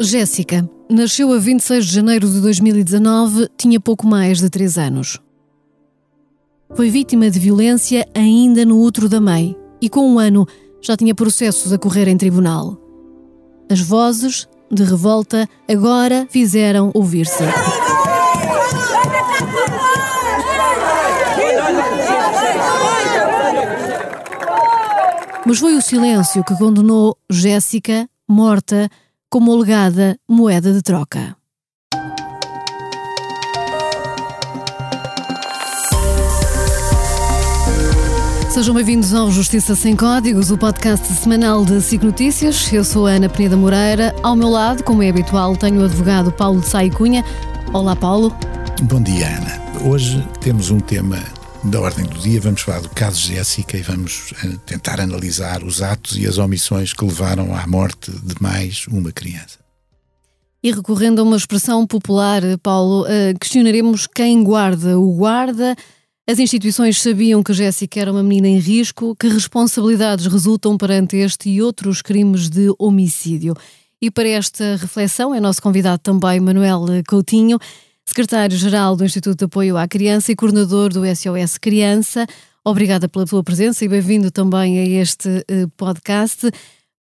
Jéssica nasceu a 26 de janeiro de 2019, tinha pouco mais de 3 anos. Foi vítima de violência ainda no útero da mãe e, com um ano, já tinha processos a correr em tribunal. As vozes de revolta agora fizeram ouvir-se. Mas foi o silêncio que condenou Jéssica, morta, como alegada moeda de troca. Sejam bem-vindos ao Justiça Sem Códigos, o podcast semanal de SIC Notícias. Eu sou a Ana Peneda Moreira. Ao meu lado, como é habitual, tenho o advogado Paulo de Sai Cunha. Olá, Paulo. Bom dia, Ana. Hoje temos um tema da ordem do dia. Vamos falar do caso Jéssica e vamos eh, tentar analisar os atos e as omissões que levaram à morte de mais uma criança. E recorrendo a uma expressão popular, Paulo, eh, questionaremos quem guarda o guarda as instituições sabiam que Jéssica era uma menina em risco, que responsabilidades resultam perante este e outros crimes de homicídio. E para esta reflexão é nosso convidado também Manuel Coutinho, secretário-geral do Instituto de Apoio à Criança e coordenador do SOS Criança. Obrigada pela tua presença e bem-vindo também a este eh, podcast.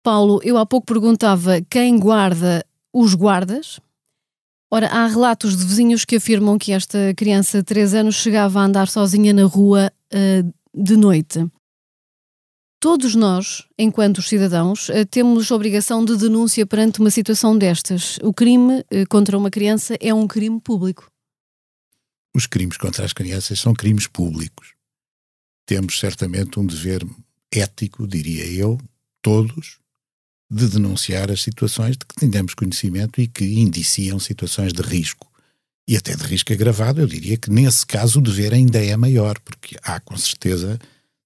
Paulo, eu há pouco perguntava quem guarda os guardas, Ora, há relatos de vizinhos que afirmam que esta criança de 3 anos chegava a andar sozinha na rua uh, de noite. Todos nós, enquanto cidadãos, uh, temos obrigação de denúncia perante uma situação destas. O crime uh, contra uma criança é um crime público. Os crimes contra as crianças são crimes públicos. Temos certamente um dever ético, diria eu, todos, de denunciar as situações de que tenhamos conhecimento e que indiciam situações de risco. E até de risco agravado, eu diria que nesse caso o dever ainda é maior, porque há com certeza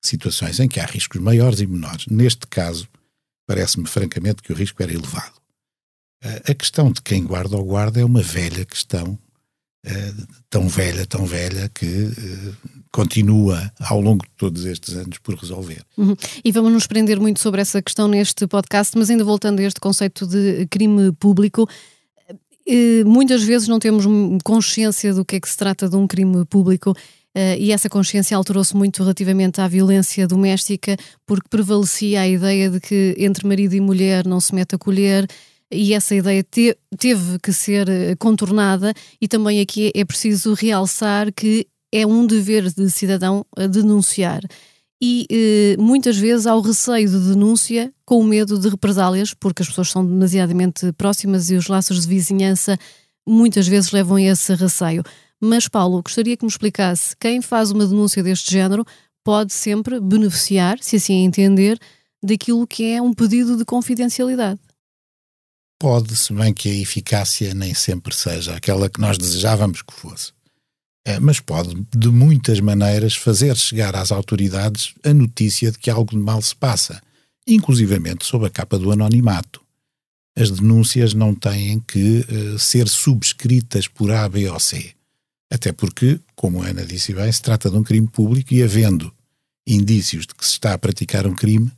situações em que há riscos maiores e menores. Neste caso, parece-me francamente que o risco era elevado. A questão de quem guarda ou guarda é uma velha questão uh, tão velha, tão velha, que uh, continua ao longo de todos estes anos por resolver. Uhum. E vamos nos prender muito sobre essa questão neste podcast, mas ainda voltando a este conceito de crime público, muitas vezes não temos consciência do que é que se trata de um crime público. Uh, e essa consciência alterou-se muito relativamente à violência doméstica, porque prevalecia a ideia de que entre marido e mulher não se mete a colher, e essa ideia te, teve que ser eh, contornada, e também aqui é preciso realçar que é um dever de cidadão denunciar. E eh, muitas vezes há o receio de denúncia com o medo de represálias, porque as pessoas são demasiadamente próximas e os laços de vizinhança muitas vezes levam a esse receio. Mas, Paulo, gostaria que me explicasse quem faz uma denúncia deste género pode sempre beneficiar, se assim entender, daquilo que é um pedido de confidencialidade. Pode, se bem que a eficácia nem sempre seja aquela que nós desejávamos que fosse. É, mas pode, de muitas maneiras, fazer chegar às autoridades a notícia de que algo de mal se passa, inclusivamente sob a capa do anonimato. As denúncias não têm que uh, ser subscritas por A, B ou C. Até porque, como a Ana disse bem, se trata de um crime público e, havendo indícios de que se está a praticar um crime,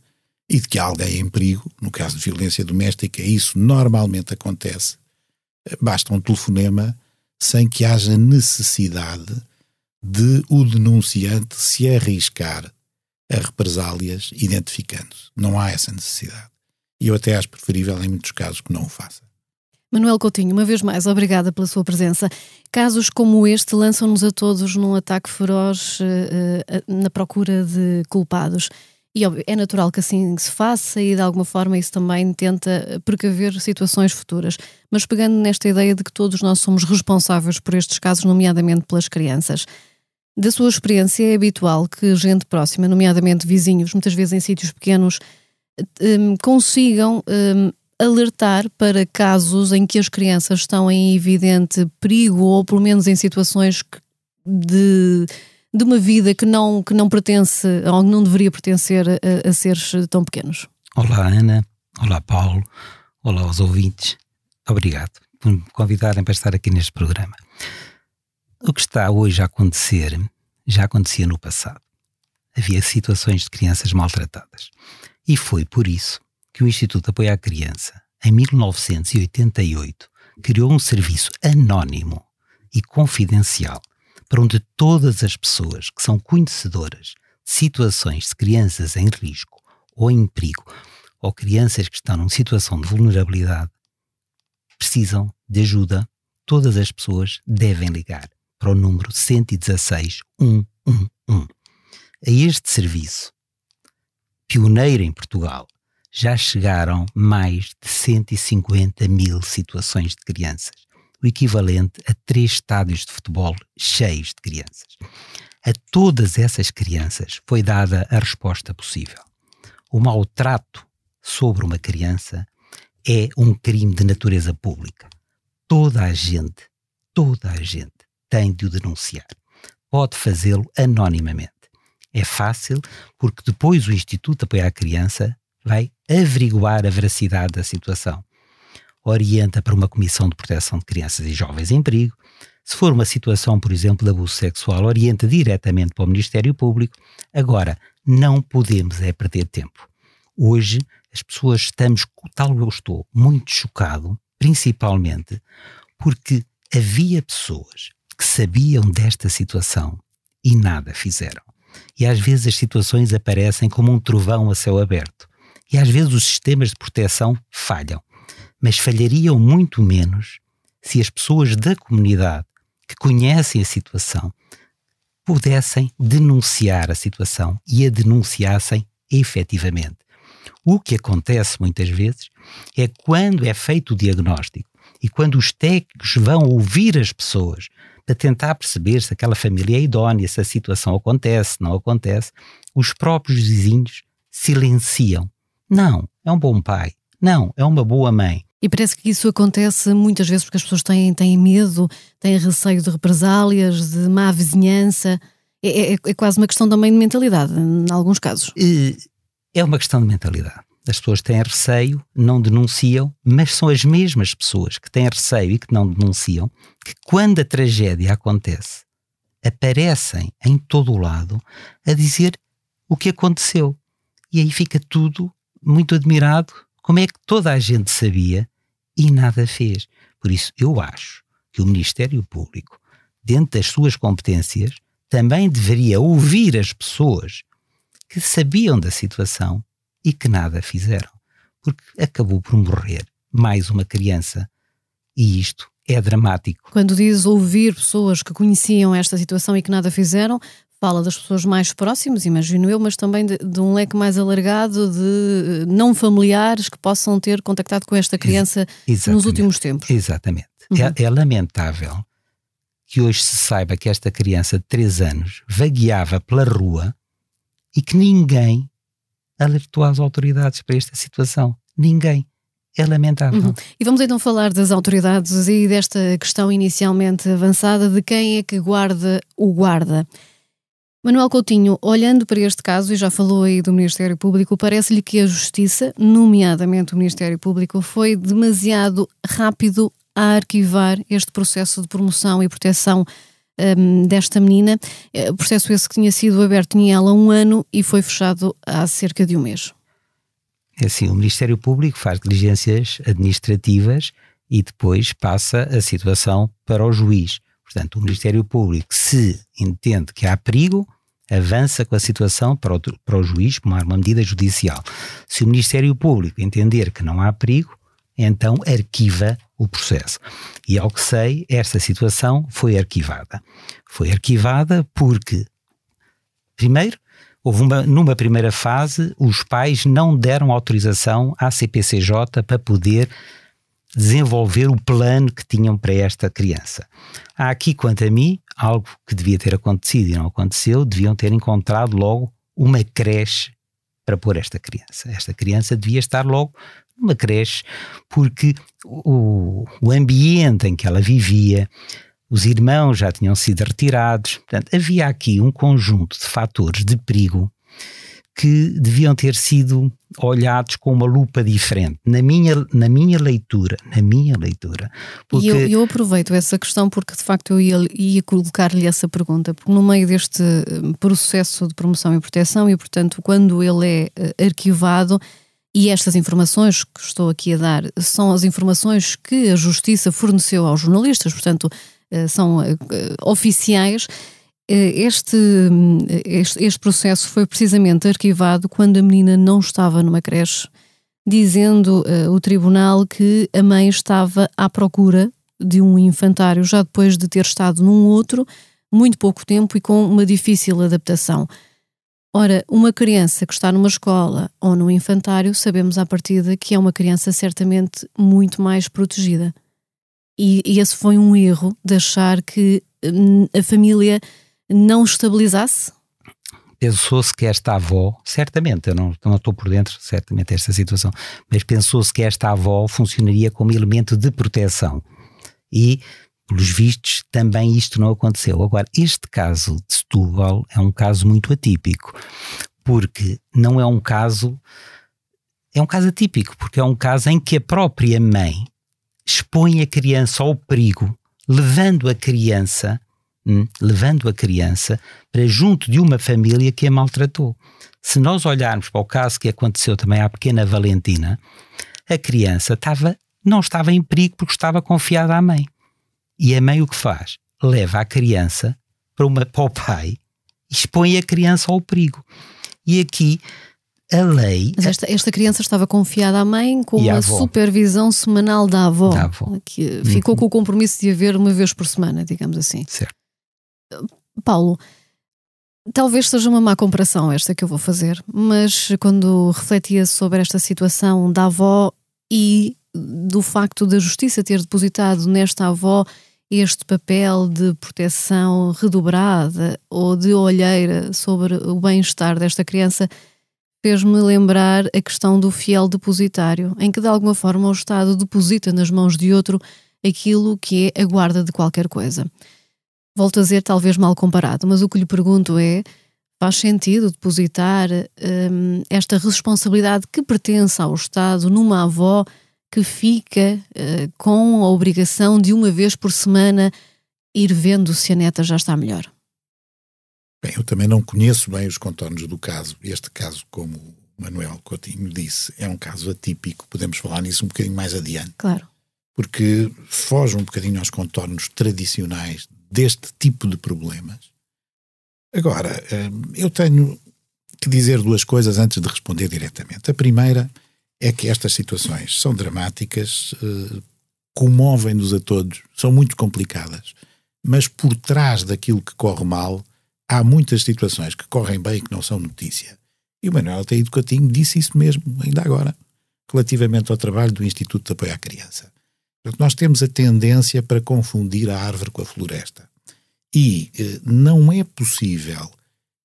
e de que há alguém em perigo, no caso de violência doméstica, isso normalmente acontece, basta um telefonema sem que haja necessidade de o denunciante se arriscar a represálias identificando-se. Não há essa necessidade. E eu até acho preferível, em muitos casos, que não o faça. Manuel Coutinho, uma vez mais, obrigada pela sua presença. Casos como este lançam-nos a todos num ataque feroz uh, uh, na procura de culpados. E é natural que assim se faça e de alguma forma isso também tenta precaver situações futuras. Mas pegando nesta ideia de que todos nós somos responsáveis por estes casos, nomeadamente pelas crianças, da sua experiência é habitual que gente próxima, nomeadamente vizinhos, muitas vezes em sítios pequenos, um, consigam um, alertar para casos em que as crianças estão em evidente perigo ou pelo menos em situações de de uma vida que não, que não pertence ou não deveria pertencer a, a seres tão pequenos. Olá, Ana. Olá, Paulo. Olá aos ouvintes. Obrigado por me convidarem para estar aqui neste programa. O que está hoje a acontecer já acontecia no passado. Havia situações de crianças maltratadas. E foi por isso que o Instituto de Apoio à Criança em 1988, criou um serviço anónimo e confidencial para onde todas as pessoas que são conhecedoras de situações de crianças em risco ou em perigo, ou crianças que estão numa situação de vulnerabilidade, precisam de ajuda, todas as pessoas devem ligar para o número 116 111. A este serviço, pioneiro em Portugal, já chegaram mais de 150 mil situações de crianças, o equivalente a três estádios de futebol cheios de crianças. A todas essas crianças foi dada a resposta possível. O maltrato sobre uma criança é um crime de natureza pública. Toda a gente, toda a gente tem de o denunciar. Pode fazê-lo anonimamente. É fácil porque depois o Instituto de Apoio à Criança vai averiguar a veracidade da situação. Orienta para uma comissão de proteção de crianças e jovens em perigo. Se for uma situação, por exemplo, de abuso sexual, orienta diretamente para o Ministério Público. Agora, não podemos é perder tempo. Hoje, as pessoas estamos, tal eu estou, muito chocado, principalmente porque havia pessoas que sabiam desta situação e nada fizeram. E às vezes as situações aparecem como um trovão a céu aberto. E às vezes os sistemas de proteção falham, mas falhariam muito menos se as pessoas da comunidade que conhecem a situação pudessem denunciar a situação e a denunciassem efetivamente. O que acontece muitas vezes é quando é feito o diagnóstico e quando os técnicos vão ouvir as pessoas para tentar perceber se aquela família é idónea, se a situação acontece, não acontece, os próprios vizinhos silenciam não, é um bom pai. Não, é uma boa mãe. E parece que isso acontece muitas vezes porque as pessoas têm, têm medo, têm receio de represálias, de má vizinhança. É, é, é quase uma questão também de mentalidade, em alguns casos. É uma questão de mentalidade. As pessoas têm receio, não denunciam, mas são as mesmas pessoas que têm receio e que não denunciam que, quando a tragédia acontece, aparecem em todo o lado a dizer o que aconteceu. E aí fica tudo muito admirado como é que toda a gente sabia e nada fez. Por isso, eu acho que o Ministério Público, dentro das suas competências, também deveria ouvir as pessoas que sabiam da situação e que nada fizeram. Porque acabou por morrer mais uma criança. E isto é dramático. Quando diz ouvir pessoas que conheciam esta situação e que nada fizeram, fala das pessoas mais próximas, imagino eu, mas também de, de, um leque mais alargado de eh, não familiares que possam ter contactado com esta criança Exatamente. nos últimos tempos. Exatamente. Uhum. É, é, lamentável que hoje se saiba que esta criança de 3 anos vagueava pela rua e que ninguém alertou as autoridades para esta situação. Ninguém. É lamentável. Uhum. E vamos então falar das autoridades e desta questão inicialmente avançada de quem é que guarda o guarda. Manuel Coutinho, olhando para este caso, e já falou aí do Ministério Público, parece-lhe que a Justiça, nomeadamente o Ministério Público, foi demasiado rápido a arquivar este processo de promoção e proteção um, desta menina. O processo esse que tinha sido aberto em ela um ano e foi fechado há cerca de um mês. É assim, o Ministério Público faz diligências administrativas e depois passa a situação para o juiz. Portanto, o Ministério Público, se entende que há perigo, avança com a situação para o, para o juiz tomar uma medida judicial. Se o Ministério Público entender que não há perigo, então arquiva o processo. E ao que sei, esta situação foi arquivada. Foi arquivada porque, primeiro, houve uma, numa primeira fase, os pais não deram autorização à CPCJ para poder desenvolver o plano que tinham para esta criança. Há aqui, quanto a mim, algo que devia ter acontecido e não aconteceu, deviam ter encontrado logo uma creche para pôr esta criança. Esta criança devia estar logo numa creche, porque o, o ambiente em que ela vivia, os irmãos já tinham sido retirados, portanto, havia aqui um conjunto de fatores de perigo que deviam ter sido olhados com uma lupa diferente, na minha, na minha leitura, na minha leitura. Porque... E eu, eu aproveito essa questão porque de facto eu ia, ia colocar-lhe essa pergunta, porque no meio deste eh, processo de promoção e proteção e portanto quando ele é eh, arquivado e estas informações que estou aqui a dar são as informações que a Justiça forneceu aos jornalistas, portanto, uh, são oficiais. Este, este, este, processo foi precisamente arquivado quando a menina não estava numa creche, dizendo o tribunal que a mãe estava à procura de um infantário já depois de ter estado num outro muito pouco tempo e com uma difícil adaptação. Ora, uma criança que está numa escola ou num infantário, sabemos à partida que é uma criança certamente muito mais protegida. E, e esse foi um erro de achar que hum, a família não estabilizasse? Pensou-se que esta avó, certamente, eu não, não estou por dentro, certamente, desta situação, mas pensou-se que esta avó funcionaria como elemento de proteção. E pelos vistos, também isto não aconteceu. Agora, este caso de Setúbal é um caso muito atípico, porque não é um caso. É um caso atípico, porque é um caso em que a própria mãe expõe a criança ao perigo, levando a criança, hum, levando a criança para junto de uma família que a maltratou. Se nós olharmos para o caso que aconteceu também à pequena Valentina, a criança estava, não estava em perigo porque estava confiada à mãe. E a mãe o que faz? Leva a criança para, uma, para o pai e expõe a criança ao perigo. E aqui a lei. Mas esta, esta criança estava confiada à mãe com uma supervisão semanal da avó, da avó. que ficou uhum. com o compromisso de haver uma vez por semana, digamos assim. Certo. Paulo, talvez seja uma má comparação esta que eu vou fazer, mas quando refletia sobre esta situação da avó e do facto da justiça ter depositado nesta avó este papel de proteção redobrada ou de olheira sobre o bem-estar desta criança fez-me lembrar a questão do fiel depositário, em que de alguma forma o Estado deposita nas mãos de outro aquilo que é a guarda de qualquer coisa. Volto a dizer, talvez mal comparado, mas o que lhe pergunto é: faz sentido depositar hum, esta responsabilidade que pertence ao Estado numa avó? que fica uh, com a obrigação de uma vez por semana ir vendo se a neta já está melhor? Bem, eu também não conheço bem os contornos do caso. Este caso, como o Manuel Coutinho disse, é um caso atípico. Podemos falar nisso um bocadinho mais adiante. Claro. Porque foge um bocadinho aos contornos tradicionais deste tipo de problemas. Agora, eh, eu tenho que dizer duas coisas antes de responder diretamente. A primeira é que estas situações são dramáticas, uh, comovem-nos a todos, são muito complicadas, mas por trás daquilo que corre mal, há muitas situações que correm bem e que não são notícia. E o Manuel Até Educatinho disse isso mesmo, ainda agora, relativamente ao trabalho do Instituto de Apoio à Criança. Nós temos a tendência para confundir a árvore com a floresta. E eh, não é possível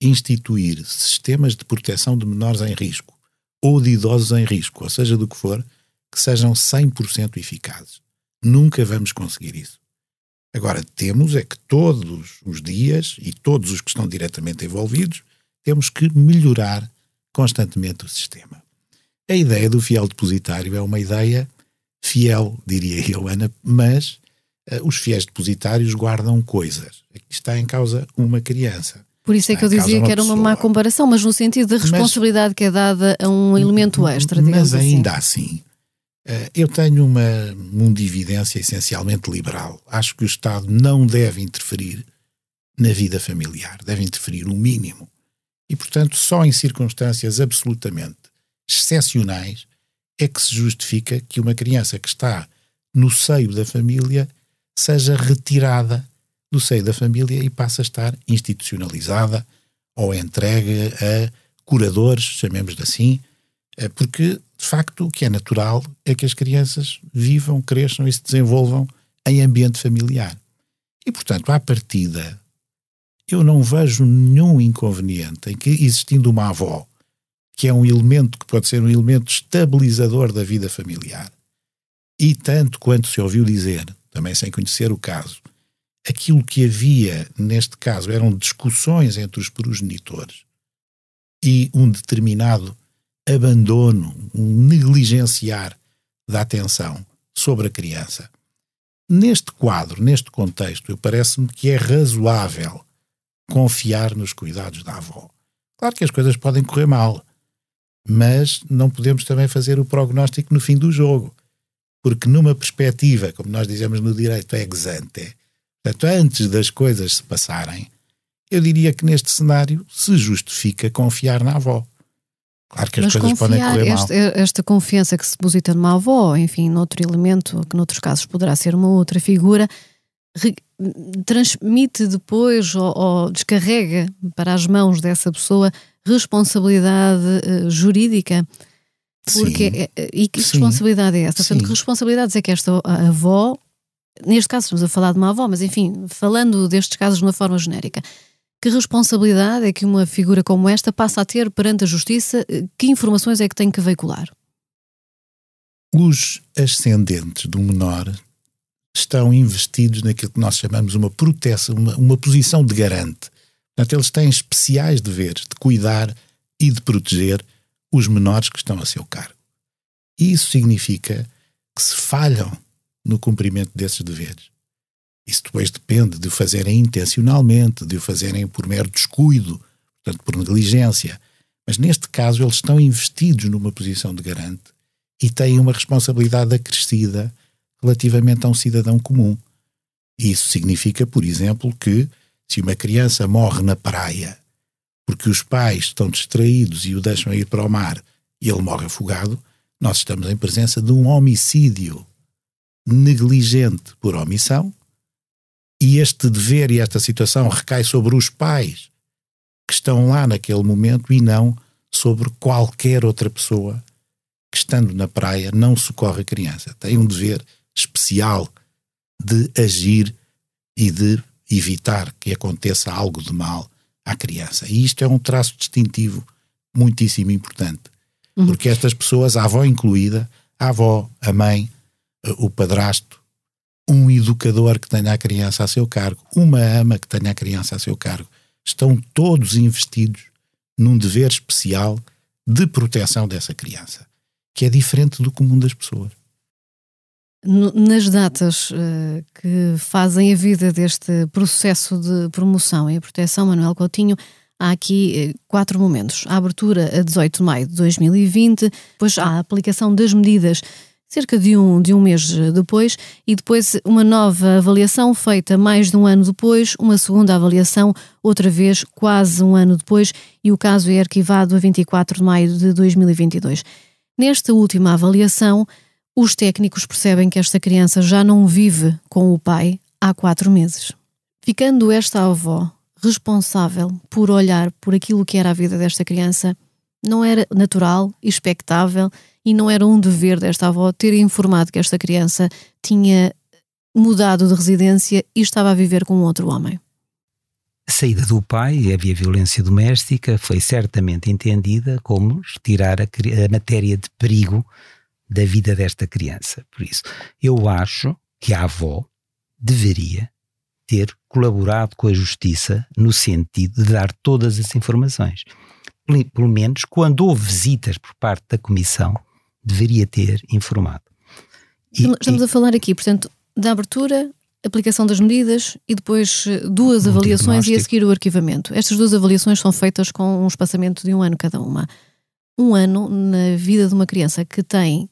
instituir sistemas de proteção de menores em risco ou de idosos em risco, ou seja, do que for, que sejam 100% eficazes. Nunca vamos conseguir isso. Agora, temos é que todos os dias e todos os que estão diretamente envolvidos, temos que melhorar constantemente o sistema. A ideia do fiel depositário é uma ideia fiel, diria eu, Ana, mas uh, os fiéis depositários guardam coisas. Aqui está em causa uma criança. Por isso é que eu dizia que era uma má comparação, mas no sentido da responsabilidade mas, que é dada a um elemento extra, digamos Mas ainda assim, assim eh, eu tenho uma mundividência essencialmente liberal. Acho que o Estado não deve interferir na vida familiar, deve interferir o mínimo. E, portanto, só em circunstâncias absolutamente excepcionais é que se justifica que uma criança que está no seio da família seja retirada do seio da família e passa a estar institucionalizada ou entregue a curadores, chamemos-de assim, eh, porque de facto o que é natural é que as crianças vivam, cresçam e se desenvolvam em ambiente familiar. E portanto, à partida, eu não vejo nenhum inconveniente em que, existindo uma avó, que é um elemento que pode ser um elemento estabilizador da vida familiar, e tanto quanto se ouviu dizer, também sem conhecer o caso, aquilo que havia neste caso eram discussões entre os progenitores e um determinado abandono, um negligenciar da atenção sobre a criança. Neste quadro, neste contexto, parece-me que é razoável confiar nos cuidados da avó. Claro que as coisas podem correr mal. Mas não podemos também fazer o prognóstico no fim do jogo. Porque numa perspectiva, como nós dizemos no direito, ex ante, portanto, antes das coisas se passarem, eu diria que neste cenário se justifica confiar na avó. Claro que as Mas coisas podem correr mal. Este, esta confiança que se deposita numa avó, enfim, noutro elemento, que noutros casos poderá ser uma outra figura, transmite depois ou, ou, descarrega para as mãos dessa pessoa responsabilidade uh, jurídica. Porque, Sim. é, e que Sim. responsabilidade é essa? Portanto, Sim. que responsabilidades é que esta avó, neste caso estamos a falar de uma avó, mas enfim, falando destes casos de uma forma genérica, que responsabilidade é que uma figura como esta passa a ter perante a justiça? Que informações é que tem que veicular? Os ascendentes do menor estão investidos naquilo que nós chamamos uma proteção, uma, uma posição de garante. Portanto, eles têm especiais deveres de cuidar e de proteger os menores que estão a seu cargo. E isso significa que se falham no cumprimento desses deveres. Isso depois depende de o fazerem intencionalmente, de o fazerem por mero descuido, portanto, por negligência. Mas neste caso, eles estão investidos numa posição de garante e têm uma responsabilidade acrescida relativamente a um cidadão comum. Isso significa, por exemplo, que se uma criança morre na praia porque os pais estão distraídos e o deixam ir para o mar e ele morre afogado, nós estamos em presença de um homicídio negligente por omissão e este dever e esta situação recai sobre os pais que estão lá naquele momento e não sobre qualquer outra pessoa que, estando na praia, não socorre a criança. Tem um dever especial de agir e de evitar que aconteça algo de mal à criança. E isto é um traço distintivo muitíssimo importante. Uhum. Porque estas pessoas, a avó incluída, a avó, a mãe, o padrasto, um educador que tenha a criança a seu cargo, uma ama que tenha a criança a seu cargo, estão todos investidos num dever especial de proteção dessa criança, que é diferente do comum das pessoas. Nas datas uh, que fazem a vida deste processo de promoção e proteção, Manuel Coutinho, há aqui uh, quatro momentos. A abertura a 18 de maio de 2020, depois há a aplicação das medidas cerca de um, de um mês depois, e depois uma nova avaliação feita mais de um ano depois, uma segunda avaliação, outra vez quase um ano depois, e o caso é arquivado a 24 de maio de 2022. Nesta última avaliação, os técnicos percebem que esta criança já não vive com o pai há quatro meses. Ficando esta avó responsável por olhar por aquilo que era a vida desta criança, não era natural, expectável e não era um dever desta avó ter informado que esta criança tinha mudado de residência e estava a viver com outro homem. A saída do pai, havia violência doméstica, foi certamente entendida como retirar a matéria de perigo da vida desta criança. Por isso, eu acho que a avó deveria ter colaborado com a justiça no sentido de dar todas as informações. Pelo menos, quando houve visitas por parte da comissão, deveria ter informado. E, Estamos e, a falar aqui, portanto, da abertura, aplicação das medidas e depois duas um avaliações e a seguir o arquivamento. Estas duas avaliações são feitas com um espaçamento de um ano cada uma. Um ano na vida de uma criança que tem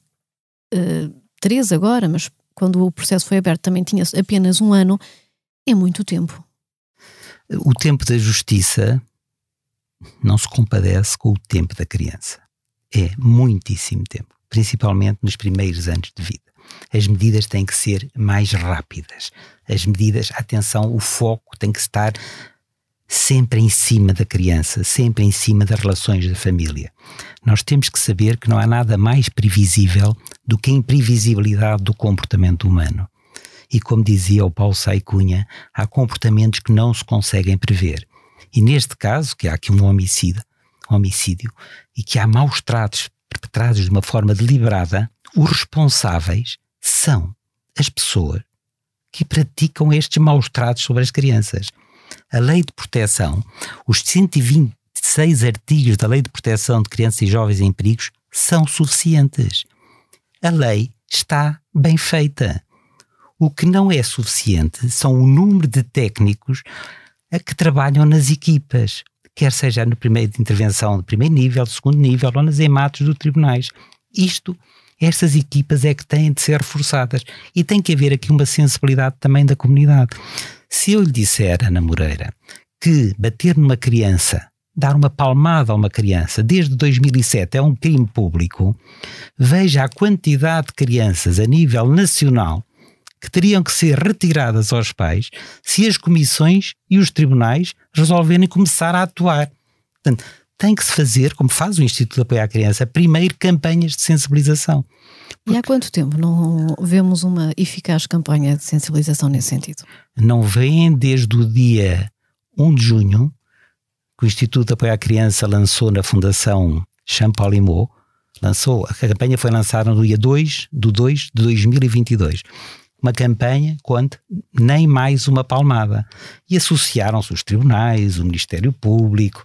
uh, três agora, mas quando o processo foi aberto também tinha apenas um ano, é muito tempo. O tempo da justiça não se compadece com o tempo da criança. É muitíssimo tempo, principalmente nos primeiros anos de vida. As medidas têm que ser mais rápidas. As medidas, atenção, o foco tem que estar sempre em cima da criança, sempre em cima das relações da família. Nós temos que saber que não há nada mais previsível do que a imprevisibilidade do comportamento humano. E como dizia o Paulo Sai Cunha, há comportamentos que não se conseguem prever. E neste caso, que há aqui um homicídio, homicídio e que há maus tratos perpetrados de uma forma deliberada, os responsáveis são as pessoas que praticam estes maus tratos sobre as crianças. A lei de proteção, os 126 artigos da lei de proteção de crianças e jovens em perigos são suficientes. A lei está bem feita. O que não é suficiente são o número de técnicos a que trabalham nas equipas, quer seja no primeiro de intervenção de primeiro nível, segundo nível ou nas ematos dos tribunais. Isto, estas equipas é que têm de ser reforçadas e tem que haver aqui uma sensibilidade também da comunidade. Se eu lhe disser, Ana Moreira, que bater numa criança dar uma palmada a uma criança desde 2007 é um crime público, veja a quantidade de crianças a nível nacional que teriam que ser retiradas aos pais se as comissões e os tribunais resolverem começar a atuar. Portanto, tem que se fazer, como faz o Instituto de Apoio à Criança, primeiro campanhas de sensibilização. Porque... E há quanto tempo não vemos uma eficaz campanha de sensibilização nesse sentido? Não vêm desde o dia 1 de junho, que o Instituto de Apoio à Criança lançou na Fundação Champalimau, lançou, a campanha foi lançada no dia 2 de 2 de 2022. Uma campanha, quanto nem mais uma palmada. E associaram-se os tribunais, o Ministério Público,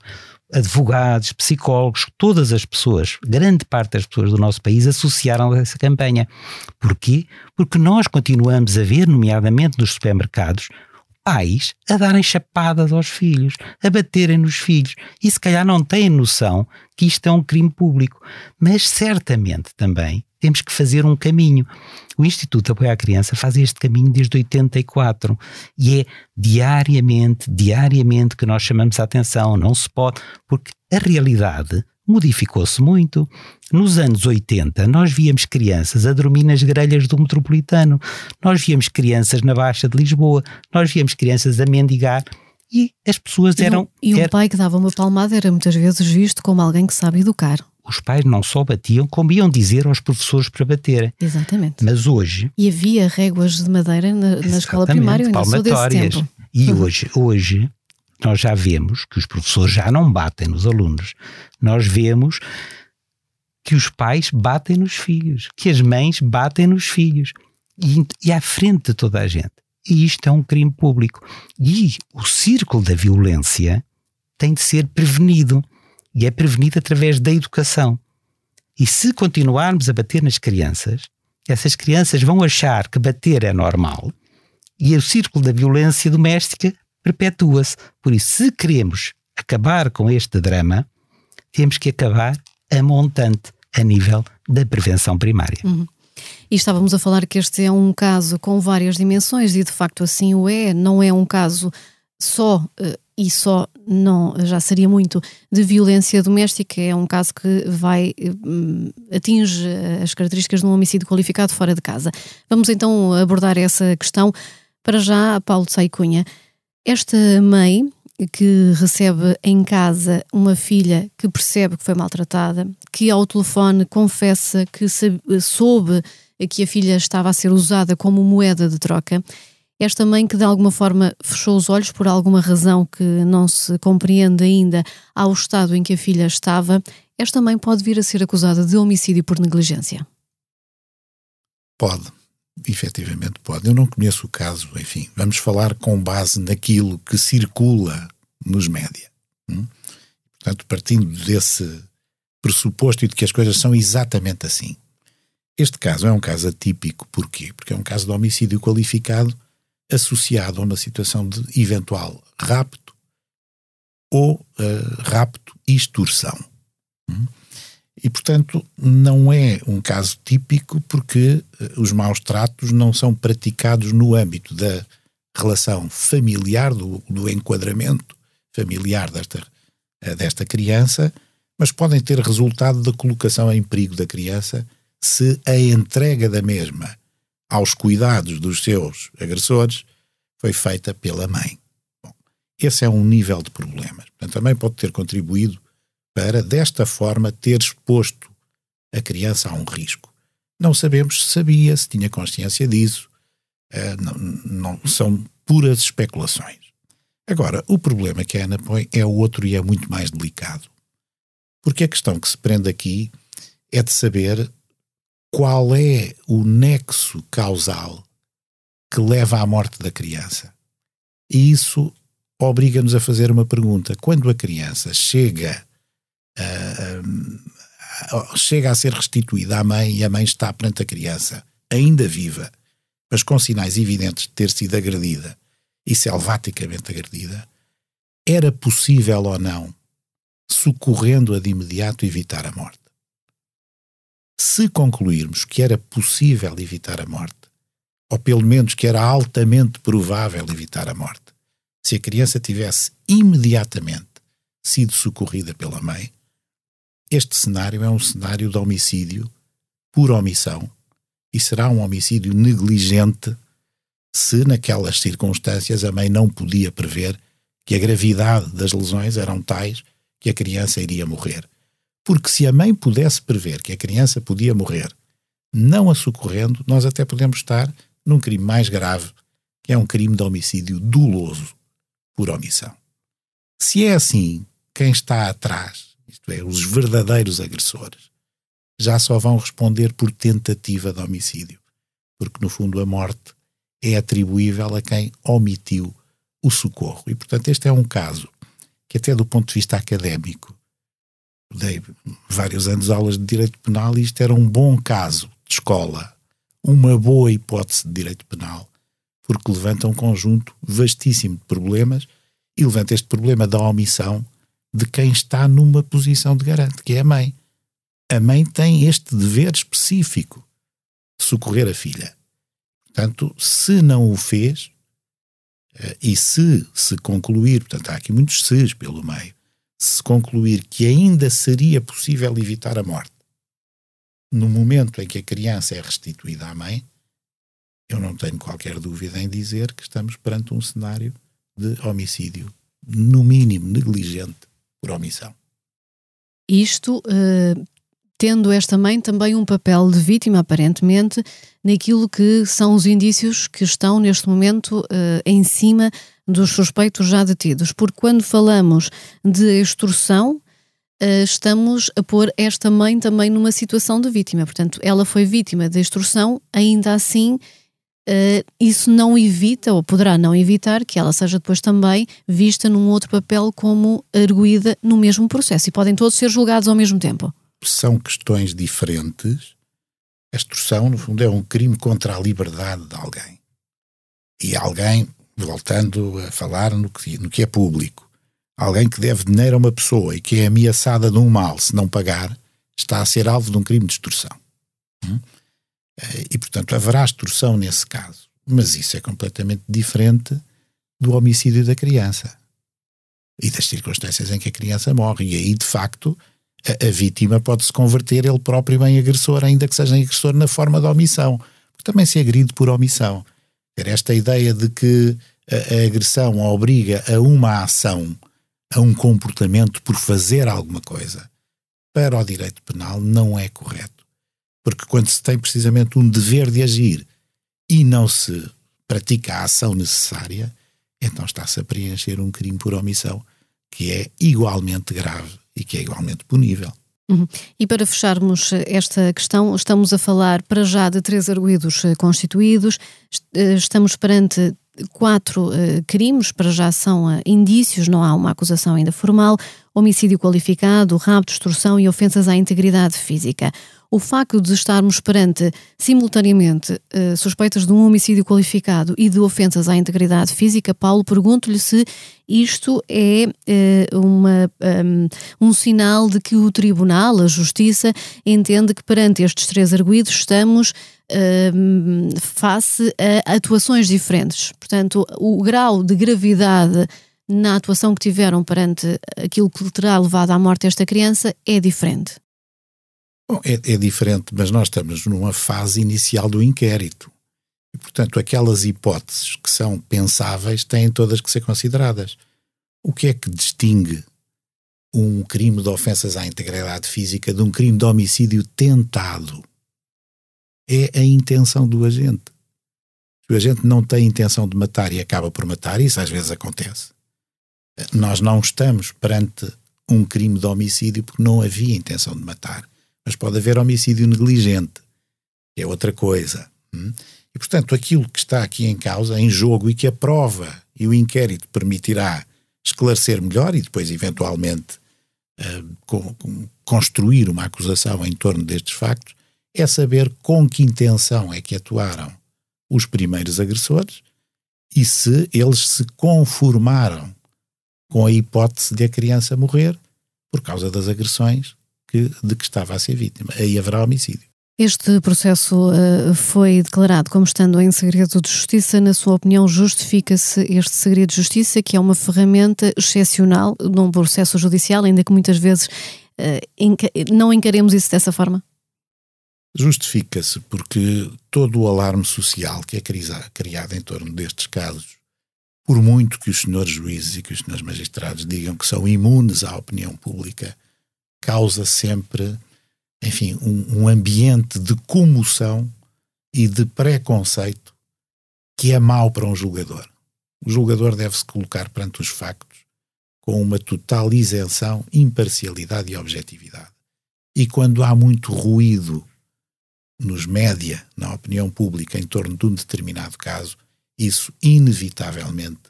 advogados, psicólogos, todas as pessoas, grande parte das pessoas do nosso país associaram a essa campanha. Porquê? Porque nós continuamos a ver, nomeadamente nos supermercados, pais a darem chapadas aos filhos, a baterem nos filhos e se calhar não têm noção que isto é um crime público. Mas certamente também temos que fazer um caminho. O Instituto de Apoio à Criança faz este caminho desde 84 e é diariamente, diariamente que nós chamamos a atenção. Não se pode, porque a realidade modificou-se muito. Nos anos 80, nós víamos crianças a dormir nas grelhas do metropolitano, nós víamos crianças na Baixa de Lisboa, nós víamos crianças a mendigar e as pessoas eram. E, um, e o pai que dava uma palmada era muitas vezes visto como alguém que sabe educar. Os pais não só batiam, como iam dizer aos professores para bater. Exatamente. Mas hoje. E havia réguas de madeira na, na escola primária, ainda sou desse tempo. E hoje, hoje nós já vemos que os professores já não batem nos alunos. Nós vemos que os pais batem nos filhos, que as mães batem nos filhos. E, e à frente de toda a gente. E isto é um crime público. E o círculo da violência tem de ser prevenido. E é prevenido através da educação. E se continuarmos a bater nas crianças, essas crianças vão achar que bater é normal e o círculo da violência doméstica perpetua-se. Por isso, se queremos acabar com este drama, temos que acabar a montante, a nível da prevenção primária. Uhum. E estávamos a falar que este é um caso com várias dimensões e de facto assim o é. Não é um caso só uh, e só não já seria muito de violência doméstica. É um caso que vai uh, atinge as características de um homicídio qualificado fora de casa. Vamos então abordar essa questão. Para já, Paulo de Saicunha, esta mãe que recebe em casa uma filha que percebe que foi maltratada, que ao telefone confessa que soube que a filha estava a ser usada como moeda de troca, esta mãe que de alguma forma fechou os olhos por alguma razão que não se compreende ainda ao estado em que a filha estava, esta mãe pode vir a ser acusada de homicídio por negligência? Pode efetivamente pode. Eu não conheço o caso, enfim, vamos falar com base naquilo que circula nos média. Hum? Portanto, partindo desse pressuposto e de que as coisas são exatamente assim. Este caso é um caso atípico, porquê? Porque é um caso de homicídio qualificado associado a uma situação de eventual rapto ou uh, rapto e extorsão. Hum? E, portanto, não é um caso típico porque eh, os maus tratos não são praticados no âmbito da relação familiar, do, do enquadramento familiar desta, eh, desta criança, mas podem ter resultado da colocação em perigo da criança se a entrega da mesma aos cuidados dos seus agressores foi feita pela mãe. Bom, esse é um nível de problemas. Portanto, também pode ter contribuído para, desta forma, ter exposto a criança a um risco. Não sabemos se sabia, se tinha consciência disso, uh, não, não, são puras especulações. Agora, o problema que a Ana põe é outro e é muito mais delicado. Porque a questão que se prende aqui é de saber qual é o nexo causal que leva à morte da criança. E isso obriga-nos a fazer uma pergunta. Quando a criança chega uh, chega a ser restituída à mãe e a mãe está perante a criança, ainda viva, mas com sinais evidentes de ter sido agredida e selvaticamente agredida, era possível ou não socorrendo-a de imediato evitar a morte. Se concluirmos que era possível evitar a morte, ou pelo menos que era altamente provável evitar a morte, se a criança tivesse imediatamente sido socorrida pela mãe, este cenário é um cenário de homicídio por omissão e será um homicídio negligente se, naquelas circunstâncias, a mãe não podia prever que a gravidade das lesões eram tais que a criança iria morrer. Porque se a mãe pudesse prever que a criança podia morrer, não a socorrendo, nós até podemos estar num crime mais grave, que é um crime de homicídio doloso por omissão. Se é assim, quem está atrás, isto é, os verdadeiros agressores, já só vão responder por tentativa de homicídio, porque no fundo a morte é atribuível a quem omitiu o socorro. E portanto, este é um caso que, até do ponto de vista académico, dei vários anos de aulas de direito penal e isto era um bom caso de escola, uma boa hipótese de direito penal, porque levanta um conjunto vastíssimo de problemas e levanta este problema da omissão de quem está numa posição de garante, que é a mãe. A mãe tem este dever específico de socorrer a filha. Portanto, se não o fez, eh, e se se concluir, portanto, há aqui muitos se's pelo meio, se concluir que ainda seria possível evitar a morte no momento em que a criança é restituída à mãe, eu não tenho qualquer dúvida em dizer que estamos perante um cenário de homicídio, no mínimo negligente, por omissão. Isto uh, tendo esta mãe também um papel de vítima, aparentemente, naquilo que são os indícios que estão neste momento uh, em cima dos suspeitos já detidos. Porque quando falamos de extorsão, uh, estamos a pôr esta mãe também numa situação de vítima. Portanto, ela foi vítima de extorsão, ainda assim. Uh, isso não evita, ou poderá não evitar, que ela seja depois também vista num outro papel como arguída no mesmo processo. E podem todos ser julgados ao mesmo tempo são questões diferentes. A extorsão, no fundo, é um crime contra a liberdade de alguém. E alguém, voltando a falar no que, no que é público, alguém que deve dinheiro a uma pessoa e que é ameaçada de um mal se não pagar, está a ser alvo de um crime de extorsão. Hum? Eh, e, portanto, haverá extorsão nesse caso. Mas isso é completamente diferente do homicídio da criança e das circunstâncias em que a criança morre. E aí, de facto, a, a vítima pode se converter ele próprio em agressor, ainda que seja agressor na forma de omissão. Porque também se agride por omissão. Esta ideia de que a, a agressão obriga a uma ação, a um comportamento por fazer alguma coisa, para o direito penal não é correto. Porque quando se tem precisamente um dever de agir e não se pratica a ação necessária, então está-se a preencher um crime por omissão que é igualmente grave e que é igualmente punível. Uhum. E para fecharmos esta questão, estamos a falar para já de três arguídos eh, constituídos, eh, estamos perante quatro uh, crimes, para já são uh, indícios, não há uma acusação ainda formal, homicídio qualificado, rapto, extorsão e ofensas à integridade física o facto de estarmos perante, simultaneamente, uh, suspeitas de um homicídio qualificado e de ofensas à integridade física, Paulo, pergunto-lhe se isto é uh, uma, um, um, sinal de que o Tribunal, a Justiça, entende que perante estes três arguídos estamos um, face a atuações diferentes. Portanto, o grau de gravidade na atuação que tiveram perante aquilo que terá levado à morte esta criança é diferente. Bom, é, é diferente, mas nós estamos numa fase inicial do inquérito. E, portanto, aquelas hipóteses que são pensáveis têm todas que ser consideradas. O que é que distingue um crime de ofensas à integridade física de um crime de homicídio tentado? É a intenção do agente. Se o agente não tem intenção de matar e acaba por matar, isso às vezes acontece. Nós não estamos perante um crime de homicídio porque não havia intenção de matar mas pode haver homicídio negligente, que é outra coisa. Hum? E, portanto, aquilo que está aqui em causa, em jogo, e que a prova e o inquérito permitirá esclarecer melhor e depois, eventualmente, com, construir uma acusação em torno destes factos, é saber com que intenção é que atuaram os primeiros agressores e se eles se conformaram com a hipótese de a criança morrer por causa das agressões que, de que estava a ser vítima. Aí haverá homicídio. Este processo uh, foi declarado como estando em segredo de justiça. Na sua opinião, justifica-se este segredo de justiça, que é uma ferramenta excepcional num processo judicial, ainda que muitas vezes uh, enca não encaremos isso dessa forma? Justifica-se porque todo o alarme social que é criado em torno destes casos, por muito que os senhores juízes e que os senhores magistrados digam que são imunes à opinião pública, causa sempre enfim, um, um ambiente de comoção e de preconceito que é mau para um julgador. O julgador deve se colocar perante os factos com uma total isenção, imparcialidade e objetividade. E quando há muito ruído nos média, na opinião pública, em torno de um determinado caso, isso inevitavelmente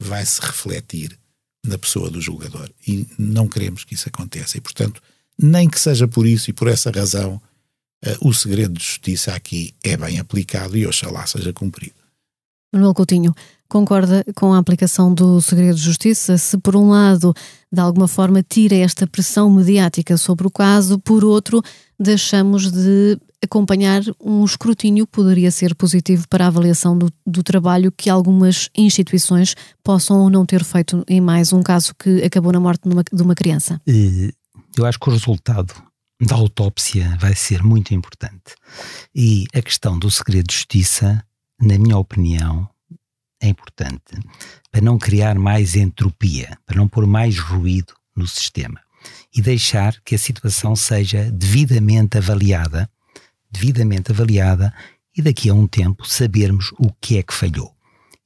vai se refletir na pessoa do julgador. E não queremos que isso aconteça. E, portanto, nem que seja por isso e por essa razão, uh, o segredo de justiça aqui é bem aplicado e oxalá seja cumprido. Manuel Coutinho, concorda com a aplicação do segredo de justiça? Se, por um lado, de alguma forma tira esta pressão mediática sobre o caso, por outro, deixamos de acompanhar um escrutínio que poderia ser positivo para a avaliação do, do, trabalho que algumas instituições possam ou não ter feito em mais um caso que acabou na morte numa, de uma criança? eu acho que o resultado da autópsia vai ser muito importante. E a questão do segredo de justiça, na minha opinião, é importante para não criar mais entropia, para não pôr mais ruído no sistema e deixar que a situação seja devidamente avaliada, devidamente avaliada e daqui a um tempo sabermos o que é que falhou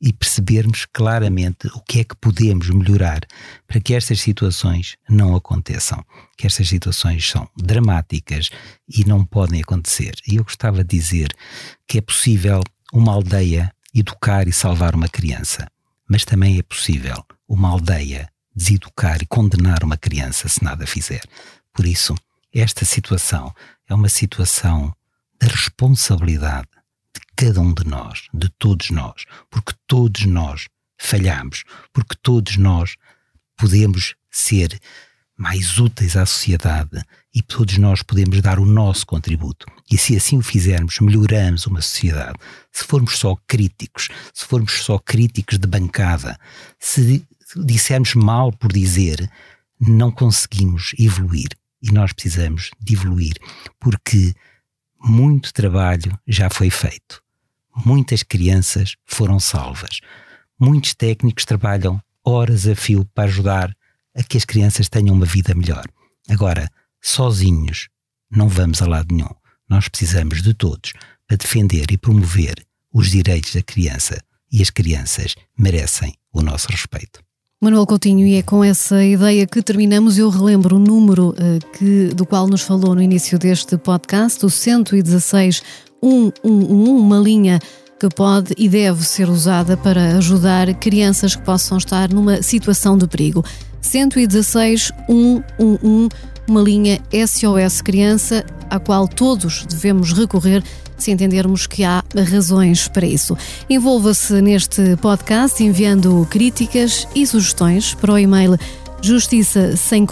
e percebermos claramente o que é que podemos melhorar para que estas situações não aconteçam. Que estas situações são dramáticas e não podem acontecer. E eu gostava de dizer que é possível uma aldeia educar e salvar uma criança, mas também é possível uma aldeia deseducar e condenar uma criança se nada fizer. Por isso, esta situação é uma situação da responsabilidade cada um de nós, de todos nós, porque todos nós falhamos, porque todos nós podemos ser mais úteis à sociedade e todos nós podemos dar o nosso contributo. E se assim o fizermos, melhoramos uma sociedade. Se formos só críticos, se formos só críticos de bancada, se dissermos mal por dizer, não conseguimos evoluir. E nós precisamos de evoluir, porque muito trabalho já foi feito muitas crianças foram salvas. Muitos técnicos trabalham horas a fio para ajudar a que as crianças tenham uma vida melhor. Agora, sozinhos, não vamos a lado nenhum. Nós precisamos de todos para defender e promover os direitos da criança e as crianças merecem o nosso respeito. Manuel Coutinho, e é com essa ideia que terminamos. Eu relembro o número uh, que, do qual nos falou no início deste podcast, o 116 111, uma linha que pode e deve ser usada para ajudar crianças que possam estar numa situação de perigo. 116 111, uma linha SOS Criança, à qual todos devemos recorrer se entendermos que há razões para isso. Envolva-se neste podcast enviando críticas e sugestões para o e-mail justiça sem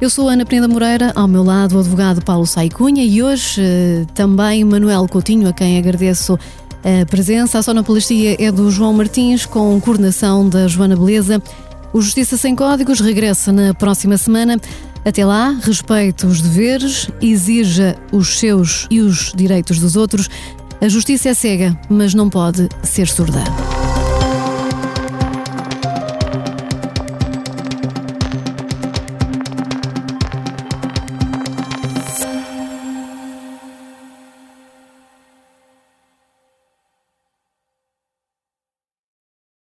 eu sou Ana Prenda Moreira, ao meu lado o advogado Paulo Saicunha e hoje eh, também Manuel Coutinho, a quem agradeço a presença. A sonoplastia é do João Martins, com coordenação da Joana Beleza. O Justiça Sem Códigos regressa na próxima semana. Até lá, respeite os deveres, exija os seus e os direitos dos outros. A justiça é cega, mas não pode ser surda.